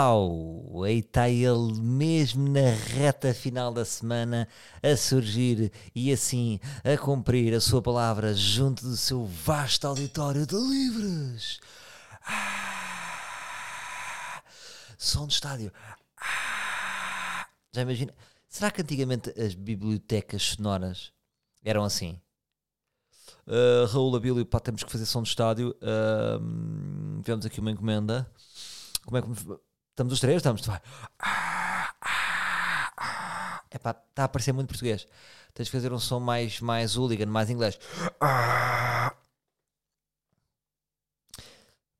pau! Aí está ele mesmo na reta final da semana a surgir e assim a cumprir a sua palavra junto do seu vasto auditório de livros. Ah, som de estádio. Ah, já imagina? Será que antigamente as bibliotecas sonoras eram assim? Uh, Raul Abílio, pá, temos que fazer som de estádio. Uh, tivemos aqui uma encomenda. Como é que estamos os três? Estamos. Vai. É pá, está a parecer muito português. Tens de fazer um som mais, mais hooligan, mais inglês.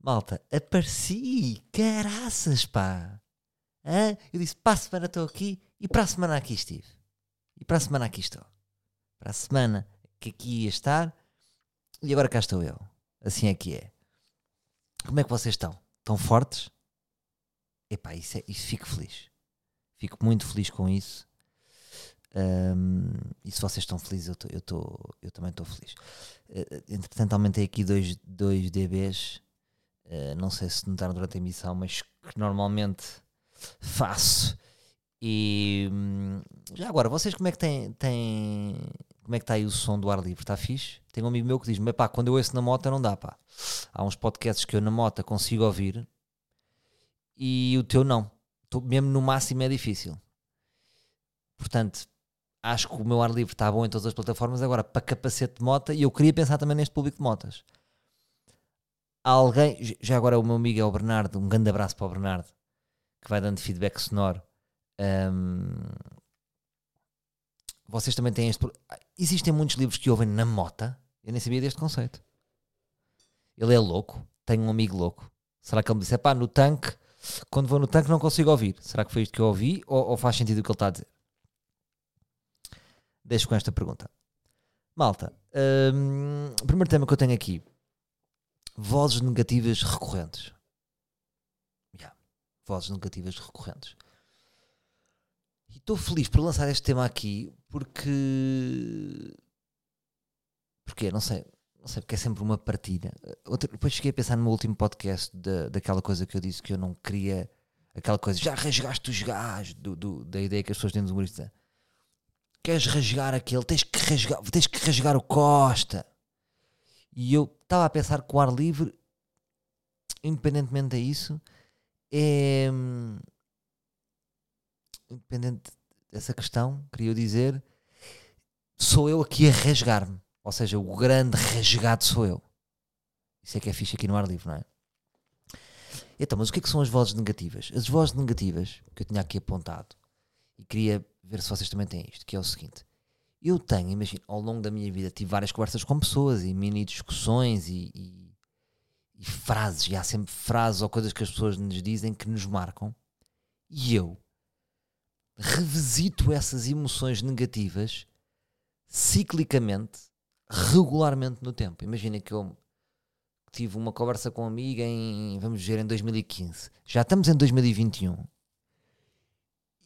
Malta, apareci! Caraças, pá! Hã? Eu disse, para a semana estou aqui e para a semana aqui estive. E para a semana aqui estou. Para a semana que aqui ia estar e agora cá estou eu. Assim é que é. Como é que vocês estão? Estão fortes? Epá, isso, é, isso fico feliz. Fico muito feliz com isso. Um, e se vocês estão felizes, eu, tô, eu, tô, eu também estou feliz. Uh, entretanto, aumentei aqui 2 dBs. Uh, não sei se notaram durante a emissão, mas que normalmente faço. E hum, já agora, vocês como é que têm, têm como é que está aí o som do ar livre? Está fixe? Tem um amigo meu que diz-me, pá, quando eu ouço na moto não dá, pá. Há uns podcasts que eu na moto consigo ouvir e o teu não. Tô, mesmo no máximo é difícil. Portanto, acho que o meu ar livre está bom em todas as plataformas. Agora, para capacete de moto, e eu queria pensar também neste público de motas. Alguém, já agora o meu amigo é o Bernardo, um grande abraço para o Bernardo, que vai dando feedback sonoro. Um, vocês também têm este. Existem muitos livros que ouvem na mota. Eu nem sabia deste conceito. Ele é louco. Tenho um amigo louco. Será que ele me disse: pá, no tanque, quando vou no tanque não consigo ouvir? Será que foi isto que eu ouvi ou, ou faz sentido o que ele está a dizer? Deixo com esta pergunta. Malta, hum, o primeiro tema que eu tenho aqui: vozes negativas recorrentes. Yeah, vozes negativas recorrentes. E estou feliz por lançar este tema aqui porque. Porque não sei. Não sei, porque é sempre uma partida. Outra, depois cheguei a pensar no meu último podcast da, daquela coisa que eu disse que eu não queria. Aquela coisa, já rasgaste os gajos, do, do, da ideia que as pessoas têm dos humoristas. Queres rasgar aquele, tens que rasgar, tens que rasgar o Costa. E eu estava a pensar que o ar livre, independentemente disso, é. Hum, independente dessa questão, queria dizer, sou eu aqui a rasgar-me. Ou seja, o grande rasgado sou eu. Isso é que é fixe aqui no ar livre, não é? Então, mas o que é que são as vozes negativas? As vozes negativas, que eu tinha aqui apontado, e queria ver se vocês também têm isto, que é o seguinte. Eu tenho, imagino, ao longo da minha vida tive várias conversas com pessoas e mini discussões e, e, e frases, e há sempre frases ou coisas que as pessoas nos dizem que nos marcam. E eu, revisito essas emoções negativas ciclicamente, regularmente no tempo. Imagina que eu tive uma conversa com uma amiga em, vamos dizer, em 2015. Já estamos em 2021.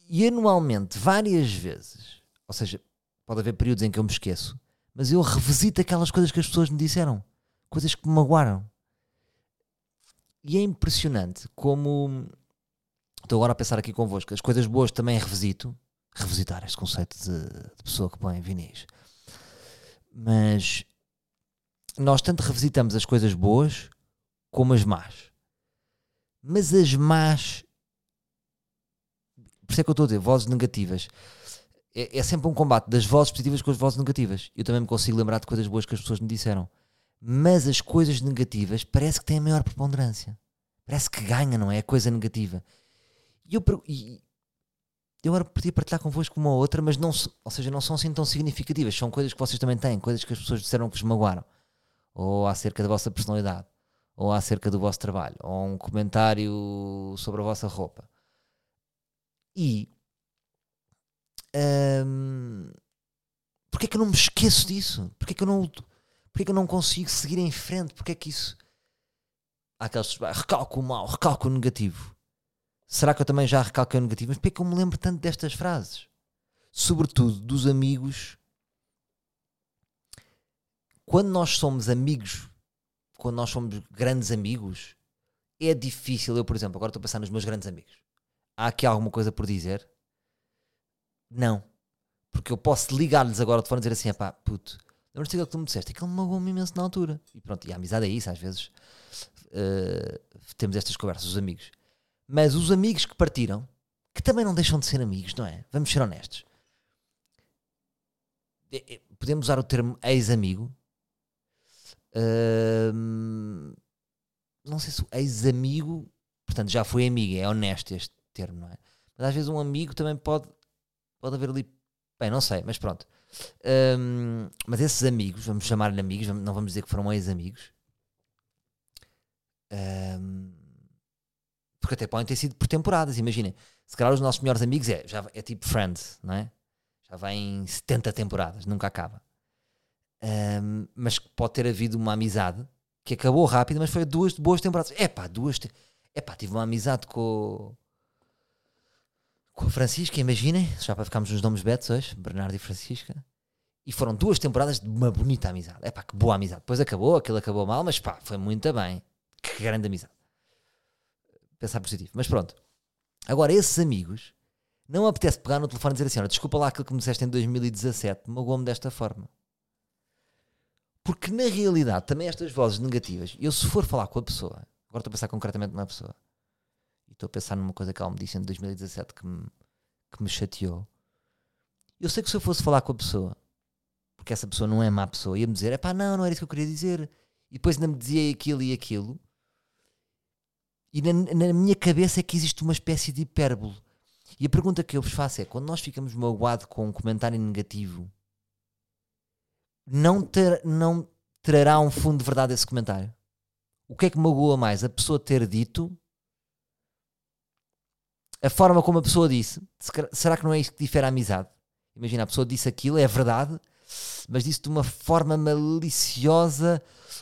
E anualmente, várias vezes, ou seja, pode haver períodos em que eu me esqueço, mas eu revisito aquelas coisas que as pessoas me disseram, coisas que me magoaram. E é impressionante como estou agora a pensar aqui convosco, as coisas boas também revisito, revisitar este conceito de, de pessoa que põe vinis. Mas nós tanto revisitamos as coisas boas como as más. Mas as más, por isso é que eu estou a dizer, vozes negativas. É, é sempre um combate das vozes positivas com as vozes negativas. Eu também me consigo lembrar de coisas boas que as pessoas me disseram. Mas as coisas negativas parece que têm a maior preponderância. Parece que ganha, não é? A coisa negativa. E eu, eu agora podia partilhar convosco uma ou outra, mas não, ou seja, não são assim tão significativas. São coisas que vocês também têm, coisas que as pessoas disseram que vos magoaram, ou acerca da vossa personalidade, ou acerca do vosso trabalho, ou um comentário sobre a vossa roupa. E hum, porque é que eu não me esqueço disso? Porque é que eu não, porque é que eu não consigo seguir em frente? Porque é que isso há aqueles recalco mal, recalco negativo. Será que eu também já recalquei o negativo? Mas porquê é que eu me lembro tanto destas frases? Sobretudo dos amigos. Quando nós somos amigos, quando nós somos grandes amigos, é difícil. Eu, por exemplo, agora estou a pensar nos meus grandes amigos. há aqui alguma coisa por dizer? Não. Porque eu posso ligar-lhes agora de e dizer assim: pá, puto, lembras-te daquilo que tu me disseste? Aquilo me magoou-me imenso na altura. E pronto, e a amizade é isso, às vezes uh, temos estas conversas, os amigos. Mas os amigos que partiram, que também não deixam de ser amigos, não é? Vamos ser honestos. É, é, podemos usar o termo ex-amigo. Uh, não sei se o ex-amigo, portanto, já foi amigo, é honesto este termo, não é? Mas às vezes um amigo também pode, pode haver ali. Bem, não sei, mas pronto. Um, mas esses amigos, vamos chamar-lhe amigos, não vamos dizer que foram ex-amigos. Um, porque até podem ter sido por temporadas, imaginem. Se calhar os nossos melhores amigos é, já, é tipo Friends, não é? Já vai em 70 temporadas, nunca acaba. Um, mas pode ter havido uma amizade que acabou rápido, mas foi duas boas temporadas. É pá, duas. Te... É pá, tive uma amizade com, com a Francisca, imaginem, já para ficarmos nos nomes betos hoje, Bernardo e Francisca. E foram duas temporadas de uma bonita amizade. É pá, que boa amizade. Depois acabou, aquilo acabou mal, mas pá, foi muito bem. Que grande amizade. Pensar positivo. Mas pronto. Agora, esses amigos, não apetece pegar no telefone e dizer assim: olha, desculpa lá aquilo que me disseste em 2017, magoou-me desta forma. Porque na realidade, também estas vozes negativas, eu se for falar com a pessoa, agora estou a pensar concretamente numa pessoa, e estou a pensar numa coisa que ela me disse em 2017 que me, que me chateou. Eu sei que se eu fosse falar com a pessoa, porque essa pessoa não é má pessoa, ia-me dizer: é pá, não, não era isso que eu queria dizer. E depois ainda me dizia aquilo e aquilo. E na, na minha cabeça é que existe uma espécie de hipérbole. E a pergunta que eu vos faço é: quando nós ficamos magoados com um comentário negativo não, ter, não trará um fundo de verdade esse comentário? O que é que magoa mais? A pessoa ter dito? A forma como a pessoa disse? Será que não é isso que difere a amizade? Imagina, a pessoa disse aquilo, é verdade, mas disse de uma forma maliciosa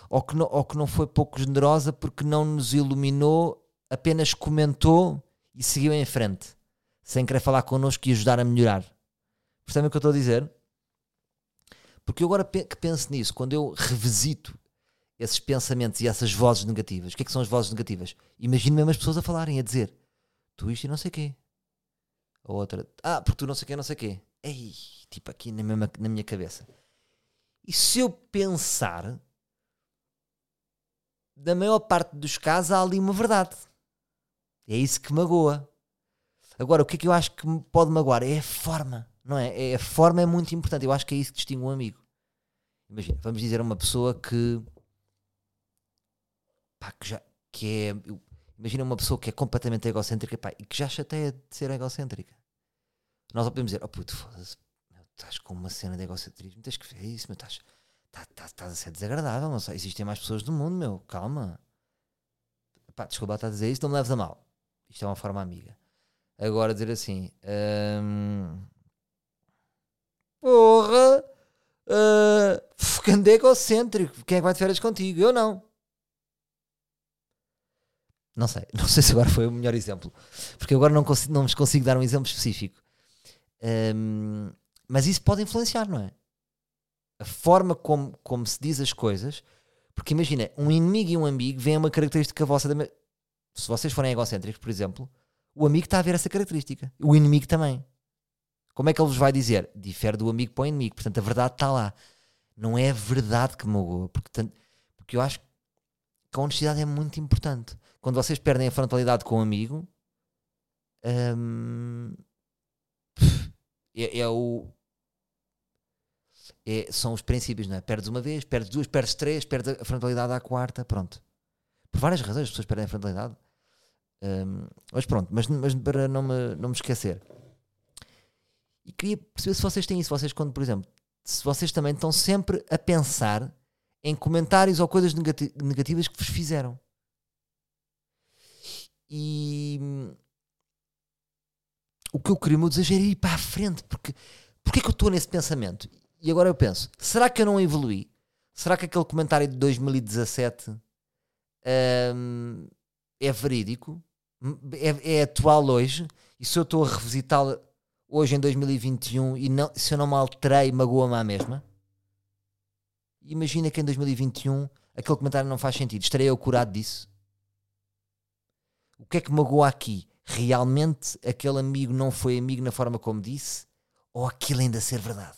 ou que não, ou que não foi pouco generosa porque não nos iluminou, apenas comentou e seguiu em frente, sem querer falar connosco e ajudar a melhorar. Percebem o que eu estou a dizer? Porque eu agora que penso nisso, quando eu revisito esses pensamentos e essas vozes negativas, o que é que são as vozes negativas? Imagino mesmo as pessoas a falarem, a dizer tu isto e não sei quê. A outra, ah, porque tu não sei quê, não sei quê. Ei, tipo aqui na, mesma, na minha cabeça. E se eu pensar, na maior parte dos casos há ali uma verdade. É isso que magoa. Agora, o que é que eu acho que pode magoar? É a forma. Não é? é? A forma é muito importante. Eu acho que é isso que distingue um amigo. Imagina, vamos dizer uma pessoa que. Pá, que já. Que é. Imagina uma pessoa que é completamente egocêntrica pá, e que já chateia de ser egocêntrica. Nós podemos dizer: Oh puto, foda-se, estás com uma cena de egocentrismo, tens que ver isso, meu, estás, estás, estás, estás a ser desagradável, sei, existem mais pessoas do mundo, meu, calma. Pá, desculpa, estás a dizer isso, não me leves a mal. Isto é uma forma amiga. Agora dizer assim. Hum, Porra! Uh, ficando egocêntrico. Quem é que vai de férias contigo? Eu não. Não sei. Não sei se agora foi o melhor exemplo. Porque agora não, consigo, não vos consigo dar um exemplo específico. Um, mas isso pode influenciar, não é? A forma como, como se diz as coisas. Porque imagina, um inimigo e um amigo vêm uma característica vossa. Da... Se vocês forem egocêntricos, por exemplo, o amigo está a ver essa característica. O inimigo também. Como é que ele vos vai dizer? Difere do amigo para o inimigo. Portanto, a verdade está lá. Não é a verdade que magoa. Porque, porque eu acho que a honestidade é muito importante. Quando vocês perdem a frontalidade com o amigo, hum, é, é, o. É, são os princípios, não é? Perdes uma vez, perdes duas, perdes três, perdes a frontalidade à quarta, pronto. Por várias razões as pessoas perdem a frontalidade. Hum, mas pronto, mas, mas para não me, não me esquecer e queria perceber se vocês têm isso. Vocês, quando, por exemplo, se vocês também estão sempre a pensar em comentários ou coisas negati negativas que vos fizeram. E o que eu queria me desejo era ir para a frente, porque porque é que eu estou nesse pensamento? E agora eu penso, será que eu não evolui? Será que aquele comentário de 2017 hum, é verídico? É, é atual hoje? E se eu estou a revisitá-lo hoje em 2021 e não, se eu não me alterei, magoa-me à mesma? Imagina que em 2021 aquele comentário não faz sentido. Estarei eu curado disso? O que é que magoa aqui? realmente aquele amigo não foi amigo na forma como disse, ou aquilo ainda ser verdade.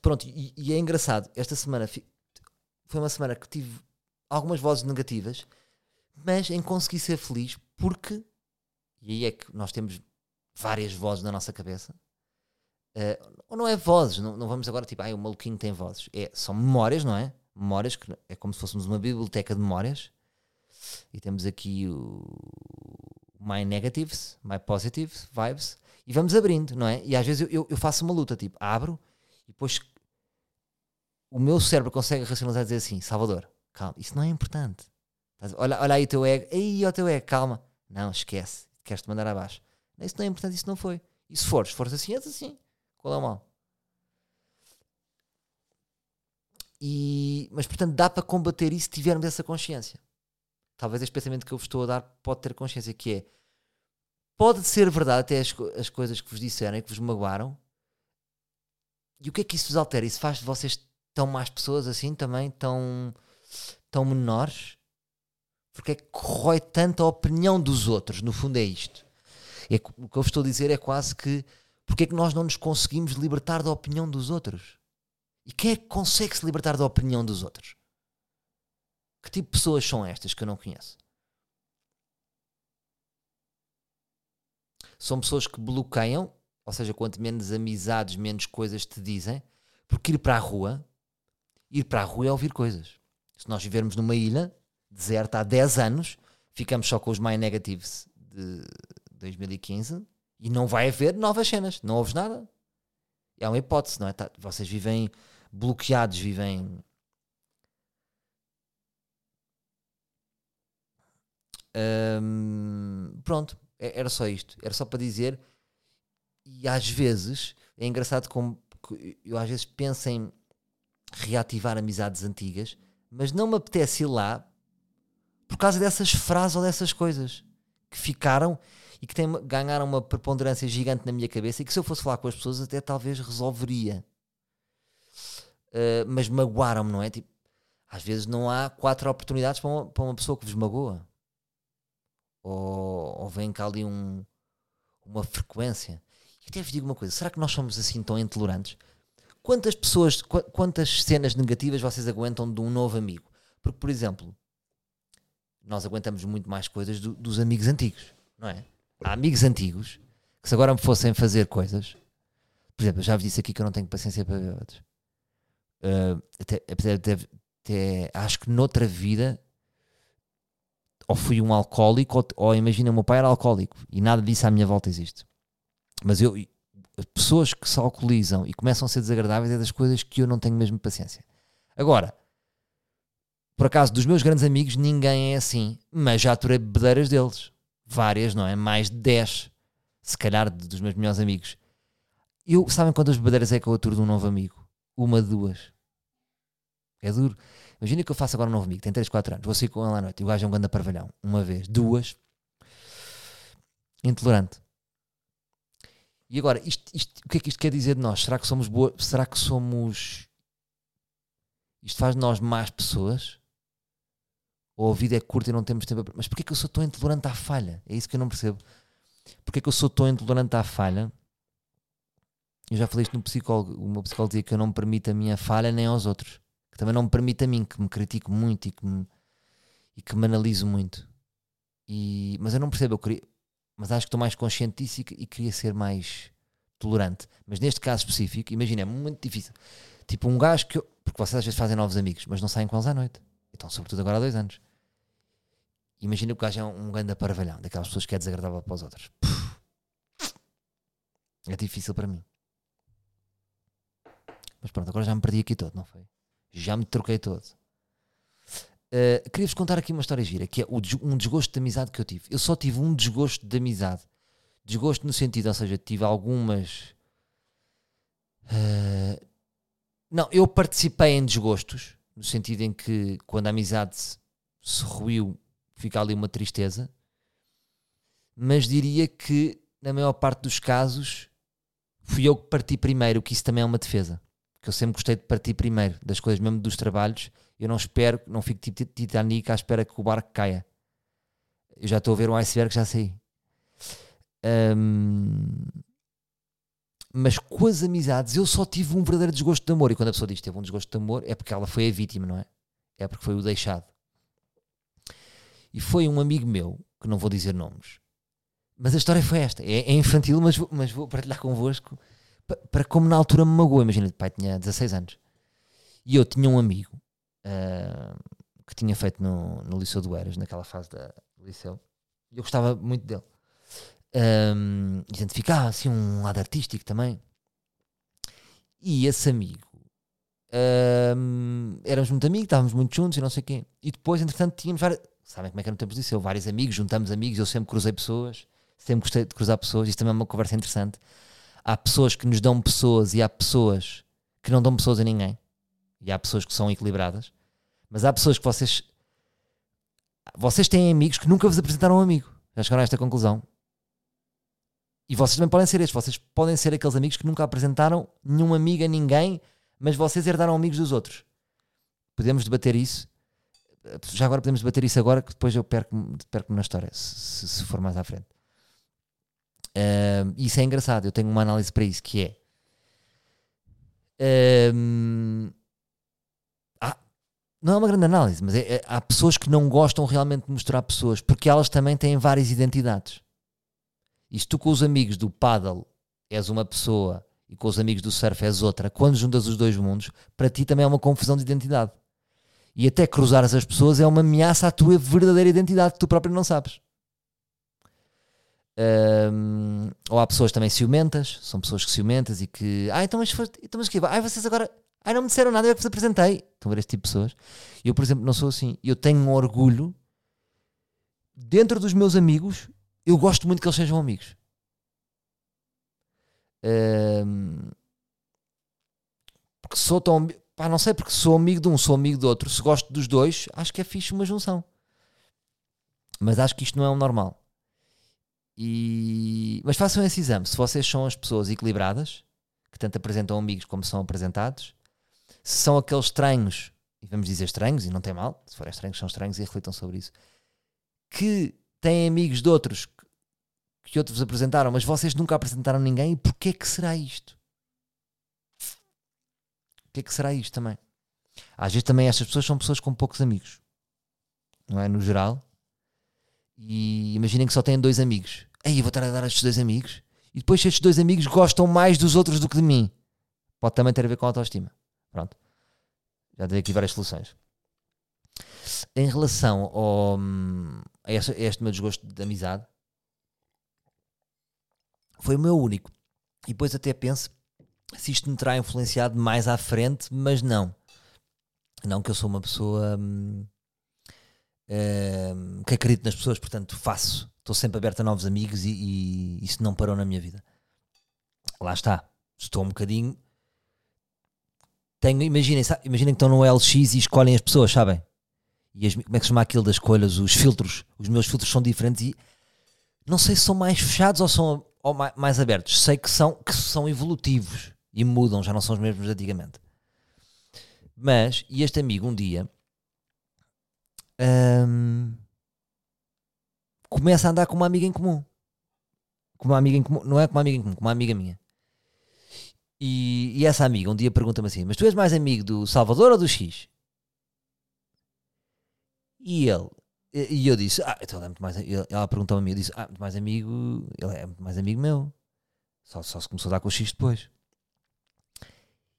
Pronto, e, e é engraçado, esta semana foi uma semana que tive algumas vozes negativas, mas em conseguir ser feliz, porque, e aí é que nós temos várias vozes na nossa cabeça, eh, ou não é vozes, não, não vamos agora tipo, ai, o maluquinho tem vozes, é, são memórias, não é? Memórias, que é como se fôssemos uma biblioteca de memórias, e temos aqui o My Negatives, My Positives, Vibes, e vamos abrindo, não é? E às vezes eu, eu, eu faço uma luta, tipo, abro, e depois o meu cérebro consegue racionalizar e dizer assim: Salvador, calma, isso não é importante. Olha, olha aí o teu ego, aí o teu ego, calma. Não, esquece, queres-te mandar abaixo. Isso não é importante, isso não foi. E se fores, fores assim, és assim. Qual é o mal? E, mas portanto, dá para combater isso se tivermos essa consciência. Talvez este pensamento que eu vos estou a dar pode ter consciência, que é pode ser verdade até as, as coisas que vos disseram e que vos magoaram. E o que é que isso vos altera? Isso faz de vocês tão más pessoas assim também, tão, tão menores? Porque é que corrói tanto a opinião dos outros? No fundo é isto. É, o que eu estou a dizer é quase que porque é que nós não nos conseguimos libertar da opinião dos outros? E quem é que consegue se libertar da opinião dos outros? Que tipo de pessoas são estas que eu não conheço? São pessoas que bloqueiam, ou seja, quanto menos amizades, menos coisas te dizem, porque ir para a rua, ir para a rua é ouvir coisas. Se nós vivermos numa ilha deserta há 10 anos, ficamos só com os My Negatives de 2015 e não vai haver novas cenas, não ouves nada. É uma hipótese, não é? Tá- vocês vivem bloqueados, vivem. Hum, pronto, é- era só isto. Era só para dizer. E às vezes é engraçado como eu às vezes penso em reativar amizades antigas, mas não me apetece ir lá por causa dessas frases ou dessas coisas que ficaram e que ganharam uma preponderância gigante na minha cabeça e que se eu fosse falar com as pessoas até talvez resolveria. Uh, mas magoaram-me, não é? Tipo, às vezes não há quatro oportunidades para uma, para uma pessoa que vos magoa. Ou, ou vem cá ali um, uma frequência. E até vos digo uma coisa: será que nós somos assim tão intolerantes? Quantas pessoas, qua- quantas cenas negativas vocês aguentam de um novo amigo? Porque, por exemplo, nós aguentamos muito mais coisas do- dos amigos antigos, não é? Há amigos antigos que se agora me fossem fazer coisas, por exemplo, eu já vos disse aqui que eu não tenho paciência para outros. Uh, até- até- até acho que noutra vida ou fui um alcoólico ou, ou imagina o meu pai era alcoólico e nada disso à minha volta existe. Mas eu pessoas que se alcoolizam e começam a ser desagradáveis é das coisas que eu não tenho mesmo paciência. Agora, por acaso, dos meus grandes amigos, ninguém é assim, mas já aturei bebedeiras deles. Várias, não é? Mais de 10, se calhar, dos meus melhores amigos. Eu, sabem quantas bebedeiras é que eu aturo de um novo amigo? Uma, duas. É duro. Imagina que eu faço agora um novo amigo, tem 3, 4 anos, vou sair com ele à noite e o gajo é um grande parvalhão. Uma vez, duas. Intolerante. E agora, isto, isto- o que é que isto quer dizer de nós? Será que somos boas? Será que somos. Isto faz de nós más pessoas? Ou a vida é curta e não temos tempo. a- Mas porquê que eu sou tão intolerante à falha? É isso que eu não percebo. Porquê que eu sou tão intolerante à falha? Eu já falei isto no psicólogo. O meu psicólogo dizia que eu não permito a minha falha nem aos outros. Que também não me permite a mim, que me critico muito e que me, e que me analiso muito. E, mas eu não percebo, eu queria, mas acho que estou mais consciente disso e, e queria ser mais tolerante. Mas neste caso específico, imagina, é muito difícil. Tipo um gajo que eu, porque vocês às vezes fazem novos amigos, mas não saem com eles à noite. Então, sobretudo agora há dois anos. Imagina que o gajo é um, grande parvalhão, daquelas pessoas que é desagradável para os outros. É difícil para mim. Mas pronto, agora já me perdi aqui todo, não foi? Já me troquei todo. Uh, Queria-vos contar aqui uma história gira, que é o um desgosto de amizade que eu tive. Eu só tive um desgosto de amizade. Desgosto no sentido, ou seja, tive algumas. uh, não, eu participei em desgostos, no sentido em que quando a amizade se, se ruiu, fica ali uma tristeza. Mas diria que, na maior parte dos casos, fui eu que parti primeiro, que isso também é uma defesa. Que eu sempre gostei de partir primeiro das coisas, mesmo dos trabalhos. Eu não espero, não fico tipo Titanic à espera que o barco caia. Eu já estou a ver um iceberg, já saí. Ahm, mas com as amizades eu só tive um verdadeiro desgosto de amor. E quando a pessoa diz que teve um desgosto de amor, é porque ela foi a vítima, não é? É porque foi o deixado. E foi um amigo meu, que não vou dizer nomes, mas a história foi esta. É, é infantil, mas, vou- mas vou partilhar convosco pa- para como na altura me magoou. Imagina, pai tinha 16 anos. E eu tinha um amigo ah, que tinha feito no, no Liceu do Eras, naquela fase da, do Liceu. E eu gostava muito dele. Um, identificava assim um lado artístico também. E esse amigo um, éramos muito amigos, estávamos muito juntos e não sei o quê. E depois, entretanto, tínhamos várias. Sabem como é que era no tempo vários amigos, juntamos amigos, eu sempre cruzei pessoas, sempre gostei de cruzar pessoas. Isto também é uma conversa interessante. Há pessoas que nos dão pessoas e há pessoas que não dão pessoas a ninguém. E há pessoas que são equilibradas. Mas há pessoas que vocês. Vocês têm amigos que nunca vos apresentaram um amigo. Já chegaram a esta conclusão. E vocês também podem ser estes. Vocês podem ser aqueles amigos que nunca apresentaram nenhum amigo a ninguém, mas vocês herdaram amigos dos outros. Podemos debater isso. Já agora podemos debater isso agora, que depois eu perco-me perco na história, se, se for mais à frente. Ahm, isso é engraçado. Eu tenho uma análise para isso que é. há- não é uma grande análise, mas é- é- há pessoas que não gostam realmente de mostrar pessoas porque elas também têm várias identidades. E se tu com os amigos do paddle és uma pessoa e com os amigos do surf és outra, quando juntas os dois mundos, para ti também é uma confusão de identidade. E até cruzares as pessoas é uma ameaça à tua verdadeira identidade que tu próprio não sabes. Ahm, ou há pessoas também ciumentas, são pessoas que ciumentas e que, ah, então mas, então, mas que, ai, vocês agora, ai, não me disseram nada, eu é que vos apresentei. Estão a ver este tipo de pessoas? Eu, por exemplo, não sou assim. Eu tenho um orgulho dentro dos meus amigos, eu gosto muito que eles sejam amigos. Ahm, porque sou tão. Pá, não sei, porque sou amigo de um, sou amigo do outro. Se gosto dos dois, acho que é fixe uma junção. Mas acho que isto não é o normal. E... Mas façam esse exame. Se vocês são as pessoas equilibradas, que tanto apresentam amigos como são apresentados, se são aqueles estranhos, e vamos dizer estranhos, e não tem mal, se forem estranhos, são estranhos e reflitam sobre isso, que têm amigos de outros que, outros apresentaram, mas vocês nunca apresentaram ninguém, e porquê que será isto? O que é que será isto também? Às vezes também estas pessoas são pessoas com poucos amigos, não é? No geral. E imaginem que só têm dois amigos. Aí eu vou estar a dar estes dois amigos. E depois estes dois amigos gostam mais dos outros do que de mim. Pode também ter a ver com a autoestima. Pronto. Já dei aqui várias soluções. Em relação ao, a, este, a este meu desgosto de amizade, foi o meu único. E depois até penso se isto me terá influenciado mais à frente, mas não. Não que eu sou uma pessoa hum, hum, que acredito nas pessoas, portanto faço. Estou sempre aberto a novos amigos e, e isso não parou na minha vida. Lá está. Estou um bocadinho. Tenho, imaginem, imaginem que estão no LX e escolhem as pessoas, sabem? E as- como é que se chama aquilo das escolhas? Os filtros. Os meus filtros são diferentes e não sei se são mais fechados ou são ou mai- mais abertos. Sei que são, que são evolutivos e mudam, já não são os mesmos de antigamente. Mas, e este amigo um dia hum, começa a andar com uma amiga em comum. Com uma amiga em comum, não é com uma amiga em comum, com uma amiga minha. E, e essa amiga um dia pergunta-me assim: Mas tu és mais amigo do Salvador ou do X? E ele, e eu disse: Ah, então ele é muito mais. Ela perguntou-me a mim: Eu disse: Ah, muito mais amigo, ele é muito mais amigo meu. Só, só se começou a dar com o X depois.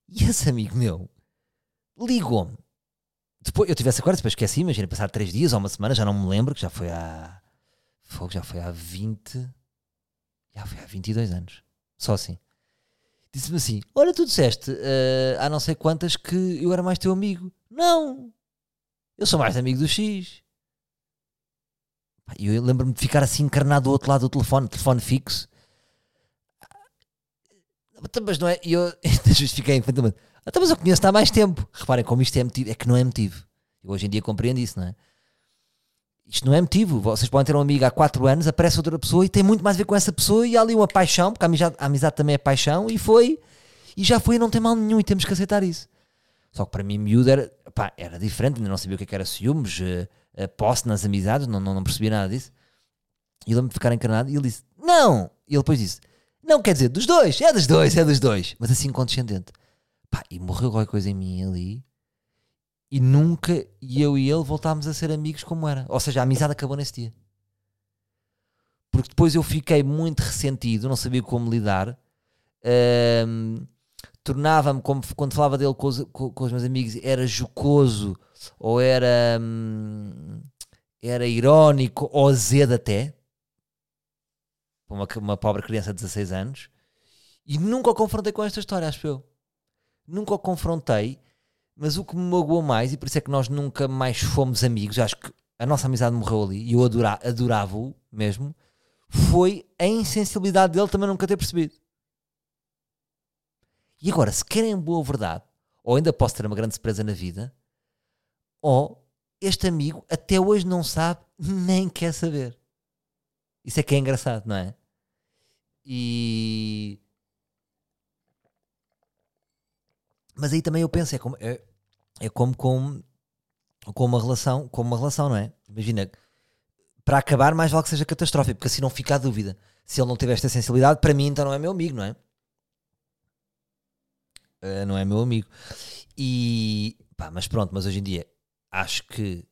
E esse amigo meu ligou-me. Depois, eu tive essa conversa, depois esqueci, imagina, passar três dias ou uma semana, já não me lembro, que já foi há. Fogo, já foi há 20. Já foi há 22 anos. Só assim. Disse-me assim: Olha, tu disseste eh, há não sei quantas que eu era mais teu amigo. Não! Eu sou mais amigo do X. E eu lembro-me de ficar assim encarnado do outro lado do telefone, telefone fixo. Então, Mas não é. E eu justifiquei infantilmente. Então, mas eu conheço-te há mais tempo. Reparem como isto é motivo. É que não é motivo. Eu hoje em dia compreendo isso, não é? Isto não é motivo. Vocês podem ter um amigo há 4 anos, aparece outra pessoa e tem muito mais a ver com essa pessoa e há ali uma paixão, porque a amizade, a amizade também é paixão, e foi. E já foi e não tem mal nenhum e temos que aceitar isso. Só que para mim, miúdo era, pá, era diferente, ainda não sabia o que é era ciúmes, eh, eh, posse nas amizades, não, não, não percebia nada disso. E eu lembro de ficar encarnado e ele disse: Não! E ele depois disse: Não, quer dizer, dos dois, é dos dois, é dos dois. Mas assim condescendente. Pá, e morreu qualquer coisa em mim ali. E nunca eu e ele voltámos a ser amigos como era. Ou seja, a amizade acabou nesse dia. Porque depois eu fiquei muito ressentido, não sabia como lidar. Ahm, Tornava-me, quando falava dele com os, com- os meus amigos, era jocoso ou era, hum, era irónico ou azedo até. Uma, uma pobre criança de 16 anos. E nunca o confrontei com esta história, acho eu. Nunca o confrontei, mas o que me magoou mais, e por isso é que nós nunca mais fomos amigos, acho que a nossa amizade morreu ali, e eu adora- adorava-o mesmo, foi a insensibilidade dele também nunca ter percebido. E agora, se querem boa verdade, ou ainda posso ter uma grande surpresa na vida, ou este amigo até hoje não sabe nem quer saber. Isso é que é engraçado, não é? E. Mas aí também eu penso, é como, é, é como com, com uma relação, com uma relação, não é? Imagina, para acabar, mais vale que seja catastrófico, porque assim não fica a dúvida. Se ele não tiver esta sensibilidade, para mim então não é meu amigo, não é? Uh, não é meu amigo. E pá, mas pronto, mas hoje em dia acho que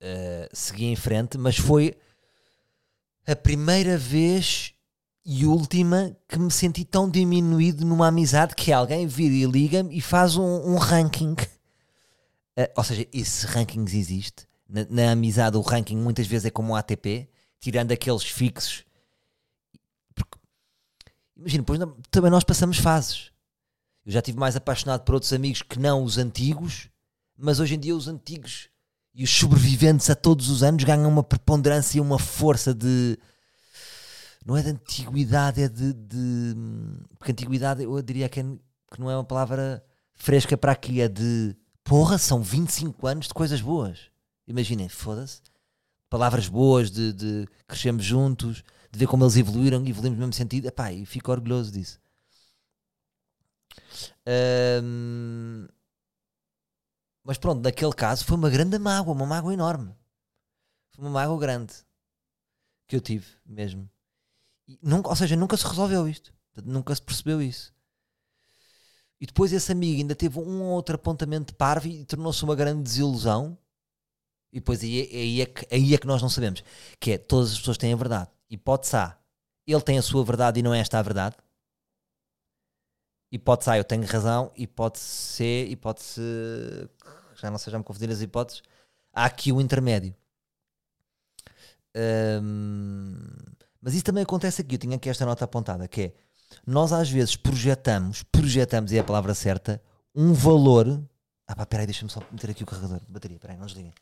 uh, segui em frente, mas foi a primeira vez e última que me senti tão diminuído numa amizade que alguém vira e liga-me e faz um, um ranking. Uh, ou seja, esse ranking existe. Na, na amizade, o ranking muitas vezes é como um ATP, tirando aqueles fixos. Porque, imagina, depois não- também nós passamos fases. Eu já estive mais apaixonado por outros amigos que não os antigos, mas hoje em dia os antigos e os sobreviventes a todos os anos ganham uma preponderância e uma força de. Não é de antiguidade, é de. de- porque antiguidade eu diria que, é- que não é uma palavra fresca para aqui, é de. Porra, são 25 anos de coisas boas. Imaginem, foda-se. Palavras boas, de, de crescemos juntos, de ver como eles evoluíram, evoluímos no mesmo sentido. Epá, e fico orgulhoso disso. Mas pronto, naquele caso foi uma grande mágoa, uma mágoa enorme. Foi uma mágoa grande que eu tive mesmo. E nunca, ou seja, nunca se resolveu isto. Nunca se percebeu isso. E depois esse amigo ainda teve um ou outro apontamento de parvo e tornou-se uma grande desilusão. E depois aí, é- aí, é que, aí é que nós não sabemos. Que é, todas as pessoas têm a verdade. Hipótese A, ele tem a sua verdade e não é esta a verdade. Hipótese A, eu tenho razão. Hipótese C, hipótese... Já não já me confundir as hipóteses. Há aqui o intermédio. Hum, mas isso também acontece aqui. Eu tinha aqui esta nota apontada, que é nós às vezes projetamos, projetamos é a palavra certa, um valor. Ah pá, peraí, deixa-me só meter aqui o carregador de bateria. Peraí, não desliguem.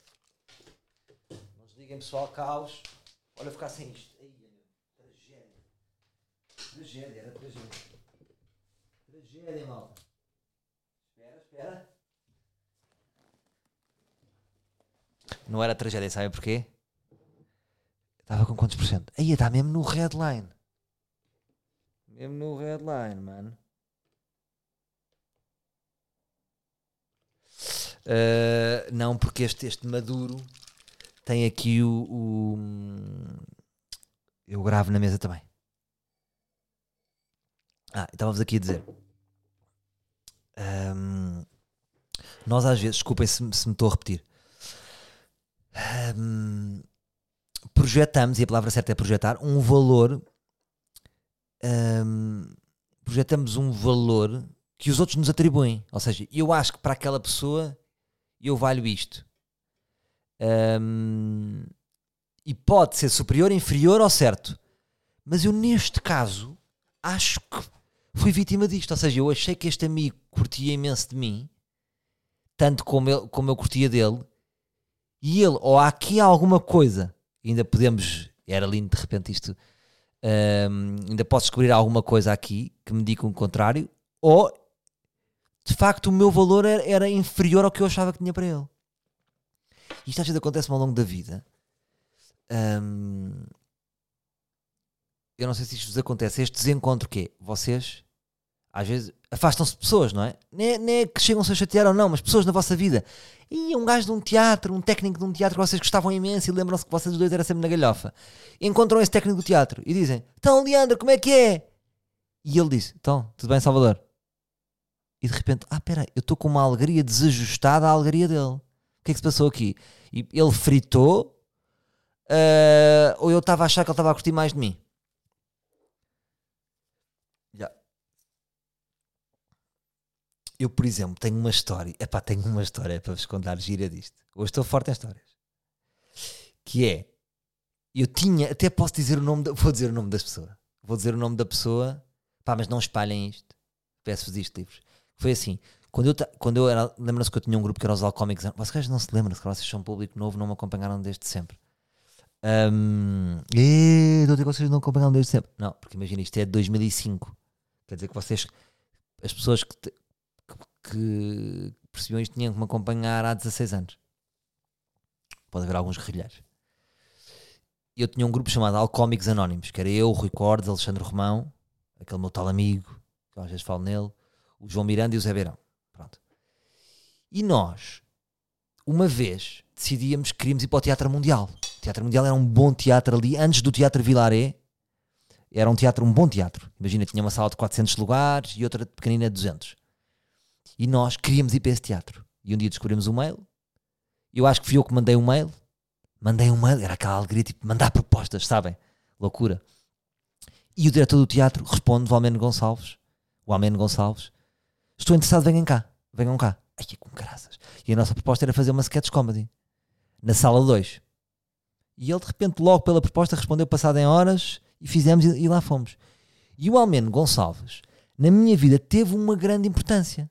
Não desliguem, pessoal, caos. Olha, ficar sem isto. Meu, tragédia. Tragédia, era tragédia. Tragédia, malta. Espera, espera. Não era tragédia, sabe porquê? Estava com quantos por cento? Aí está mesmo no headline. Mesmo no headline, mano. Uh, não, porque este, este Maduro tem aqui o, o- Eu gravo na mesa também. Ah, estava-vos aqui a dizer. Ahm, nós às vezes, desculpem se, se me estou a repetir. Ahm, projetamos, e a palavra certa é projetar, um valor. ahm, projetamos um valor que os outros nos atribuem. Ou seja, eu acho que para aquela pessoa eu valho isto. Ahm, e pode ser superior, inferior ou certo. Mas eu, neste caso, acho que fui vítima disto. Ou seja, eu achei que este amigo curtia imenso de mim, tanto como, ele, como eu curtia dele, e ele, ou há aqui alguma coisa, ainda podemos, era lindo de repente isto, hum, ainda posso descobrir alguma coisa aqui que me diga o contrário, ou de facto o meu valor era, era inferior ao que eu achava que tinha para ele. Isto às vezes acontece ao longo da vida. Hum, eu não sei se isto vos acontece, este desencontro que é, vocês às vezes afastam-se pessoas, não é? Nem, é- nem é que chegam-se a chatear ou não, mas pessoas na vossa vida. E um gajo de um teatro, um técnico de um teatro que vocês gostavam imenso e lembram-se que vocês dois eram sempre na galhofa. Encontram esse técnico do teatro e dizem: Então, Leandro, como é que é? E ele disse: Então, tudo bem, Salvador? E de repente, ah, peraí, eu estou com uma alegria desajustada à alegria dele. O que é que se passou aqui? E ele fritou, ah, ou eu estava a achar que ele estava a curtir mais de mim? Já. Eu, por exemplo, tenho uma história. Epá, tenho uma história para vos contar gira disto. Hoje estou forte em histórias. Que é, eu tinha, até posso dizer o nome, vou dizer o nome das pessoas. Vou dizer o nome da pessoa, pá, mas não espalhem isto. Peço-vos isto, livros. Foi assim, quando eu, quando eu era, lembram-se que eu tinha um grupo que era os Alcomics, vocês não se lembram, se calhar vocês são um público novo, não me acompanharam desde sempre. Um, "Eh, estou a dizer que vocês não acompanharam desde sempre. Não, porque imagina, isto é de 2005. Quer dizer que vocês, as pessoas que, te- que, percebiam isto tinham que me acompanhar há 16 anos. Pode haver alguns guerrilheiros. Eu tinha um grupo chamado Alcomics Anónimos, que era eu, Rui Cordes, Alexandre Romão, aquele meu tal amigo, que às vezes falo nele, o João Miranda e o Zé Beirão. Pronto. E nós, uma vez, decidíamos que queríamos ir para o Teatro Mundial. O Teatro Mundial era um bom teatro ali, antes do Teatro Vilaré, era um teatro, um bom teatro. Imagina, tinha uma sala de 400 lugares e outra pequenina de 200. E nós queríamos ir para esse teatro. E um dia descobrimos um mail. Eu acho que fui eu que mandei um mail. Mandei um mail, era aquela alegria, tipo, mandar propostas, sabem? Loucura. E o diretor do teatro responde, o Almeno Gonçalves, o Almeno Gonçalves, estou interessado, venham cá, venham cá. Ai, que com graças. E a nossa proposta era fazer uma sketch comedy na sala 2. E ele, de repente, logo pela proposta, respondeu passado em horas e fizemos e, e lá fomos. E o Almeno Gonçalves, na minha vida, teve uma grande importância.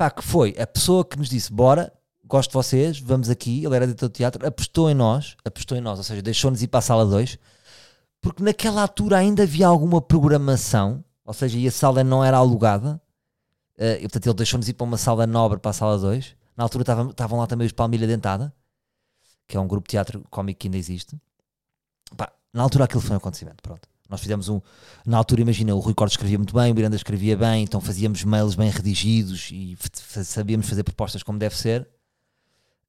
Pá, que foi a pessoa que nos disse: Bora, gosto de vocês, vamos aqui. Ele era diretor de teatro, apostou em nós, apostou em nós, ou seja, deixou-nos ir para a sala 2, porque naquela altura ainda havia alguma programação, ou seja, e a sala não era alugada. Eh, e, portanto, ele deixou-nos ir para uma sala nobre para a sala 2. Na altura estavam lá também os Palmilha Dentada, que é um grupo de teatro cómico que ainda existe. Pá, na altura aquilo foi um acontecimento, pronto. Nós fizemos um. Na altura, imagina, o Rui Cortes escrevia muito bem, o Miranda escrevia bem, então fazíamos mails bem redigidos e sabíamos fazer propostas como deve ser.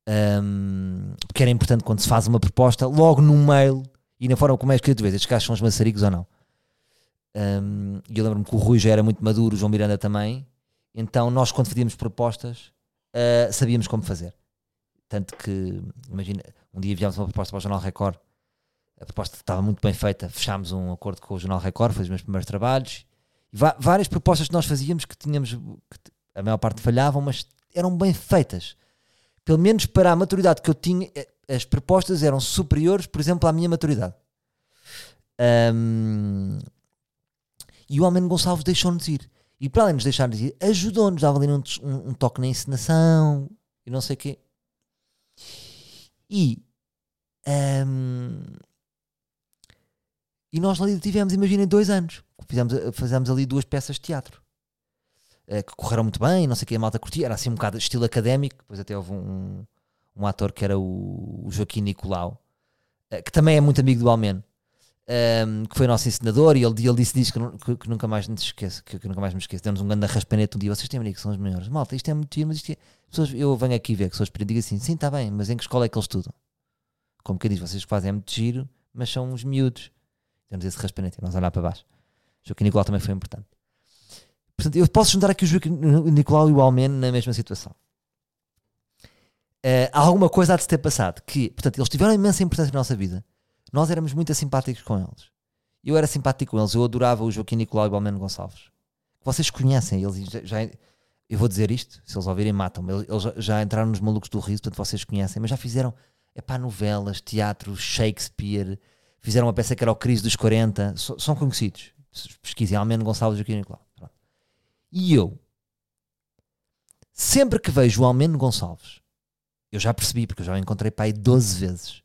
Ahm, porque era importante quando se faz uma proposta, logo no mail e na forma como é escrito, vês, estes gajos são os maçaricos ou não. Ahm, E eu lembro-me que o Rui já era muito maduro, o João Miranda também. Então nós, quando fazíamos propostas, ah, sabíamos como fazer. Tanto que, imagina, um dia enviámos uma proposta para o Jornal Record a proposta estava muito bem feita, fechámos um acordo com o Jornal Record, foi os meus primeiros trabalhos, várias propostas que nós fazíamos que tínhamos, que a maior parte falhavam, mas eram bem feitas. Pelo menos para a maturidade que eu tinha, eh, as propostas eram superiores, por exemplo, à minha maturidade. Ahm, e o Almeno Gonçalves deixou-nos ir. E para além de nos deixar-nos ir, ajudou-nos, dava ali um, um- um toque na encenação e não sei o quê. E ahm, e nós ali tivemos, imaginem, dois anos. Fizemos, fizemos ali duas peças de teatro. eh, que correram muito bem, não sei o que a malta curtia. Era assim um bocado estilo académico. Depois até houve um, um ator que era o, Joaquim Nicolau, eh, que também é muito amigo do Almeno. ehm, que foi nosso ensinador e ele, ele disse disso que, que- nunca mais nos esquece, que, que nunca mais me esqueço. Demos um grande raspanete um dia, vocês têm amigos que são os melhores. Malta, isto é muito giro, mas isto é... Pessoas, eu venho aqui ver que sou experiente assim, sim, está bem, mas em que escola é que eles estudam? Como que diz, vocês fazem é muito giro, mas são uns miúdos. Temos esse raspanete nós olhar para baixo. Joaquim Nicolau também foi importante. Portanto, eu posso juntar aqui o Joaquim Nicolau e o Almeno na mesma situação. Há alguma coisa há de se ter passado que, portanto, eles tiveram imensa importância na nossa vida. Nós éramos muito simpáticos com eles. Eu era simpático com eles, eu adorava o Joaquim Nicolau e o Almeno Gonçalves. Vocês conhecem eles, já, já- eu vou dizer isto, se eles ouvirem, matam-me. Eles já entraram nos malucos do riso, portanto vocês conhecem, mas já fizeram epá, novelas, teatro, Shakespeare, fizeram uma peça que era o Crise dos 40, so- são conhecidos. Pesquisem Almeno Gonçalves e Joaquim Nicolau. E eu, sempre que vejo o Almeno Gonçalves, eu já percebi, porque eu já o encontrei para aí 12 vezes.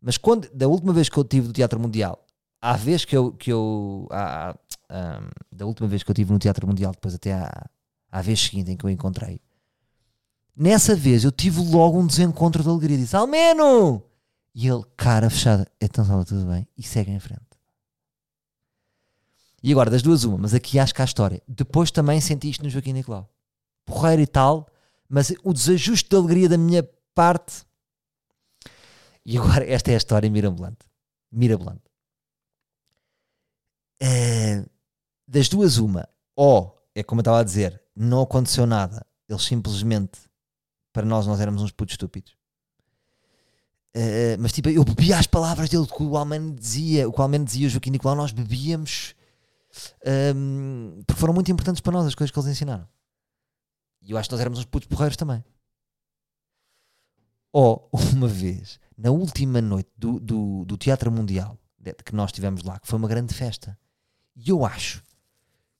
Mas quando, da última vez que eu tive do Teatro Mundial, à vez que eu, que eu à- à- da última vez que eu tive no Teatro Mundial, depois até à, à vez seguinte em que eu encontrei, nessa vez eu tive logo um desencontro de alegria. Disse, Almeno! E ele, cara fechada, então estava tudo bem, e segue em frente. E agora, das duas, uma, mas aqui acho que há história. Depois também senti isto no Joaquim Nicolau. Porreiro e tal, mas o desajuste de alegria da minha parte. E agora, esta é a história mirabolante. Mirabolante. É, das duas, uma, ou é como eu estava a dizer, não aconteceu nada, eles simplesmente, para nós, nós éramos uns putos estúpidos. Uh, mas tipo, eu bebia as palavras dele, que o Alman dizia, o que o dizia, o Joaquim Nicolau, nós bebíamos um, ehm, porque foram muito importantes para nós as coisas que eles ensinaram. E eu acho que nós éramos uns putos porreiros também. Ou, uma vez, na última noite do, do, do Teatro Mundial, que nós tivemos lá, que foi uma grande festa, e eu acho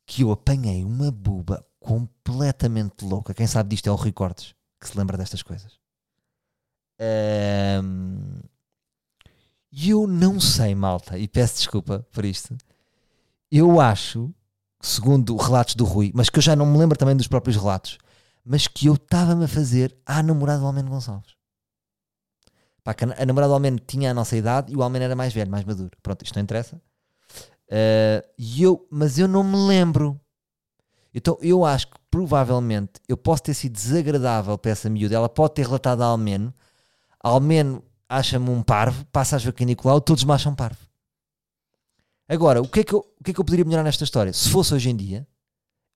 que eu apanhei uma buba completamente louca. Quem sabe disto é o Rui Cortes, que se lembra destas coisas. E eu não sei, malta, e peço desculpa por isto. Eu acho, segundo relatos do Rui, mas que eu já não me lembro também dos próprios relatos, mas que eu estava-me a fazer à namorada do Almeno Gonçalves. Pá, a namorada do Almeno tinha a nossa idade e o Almeno era mais velho, mais maduro. Pronto, isto não interessa. Uh, eu, mas eu não me lembro. Então eu acho que provavelmente eu posso ter sido desagradável para essa miúda. Ela pode ter relatado a Almeno. Almeno acha-me um parvo, passa a Joaquim Nicolau, todos me acham parvo. Agora, o que, é que eu, o que é que eu poderia melhorar nesta história? Se fosse hoje em dia,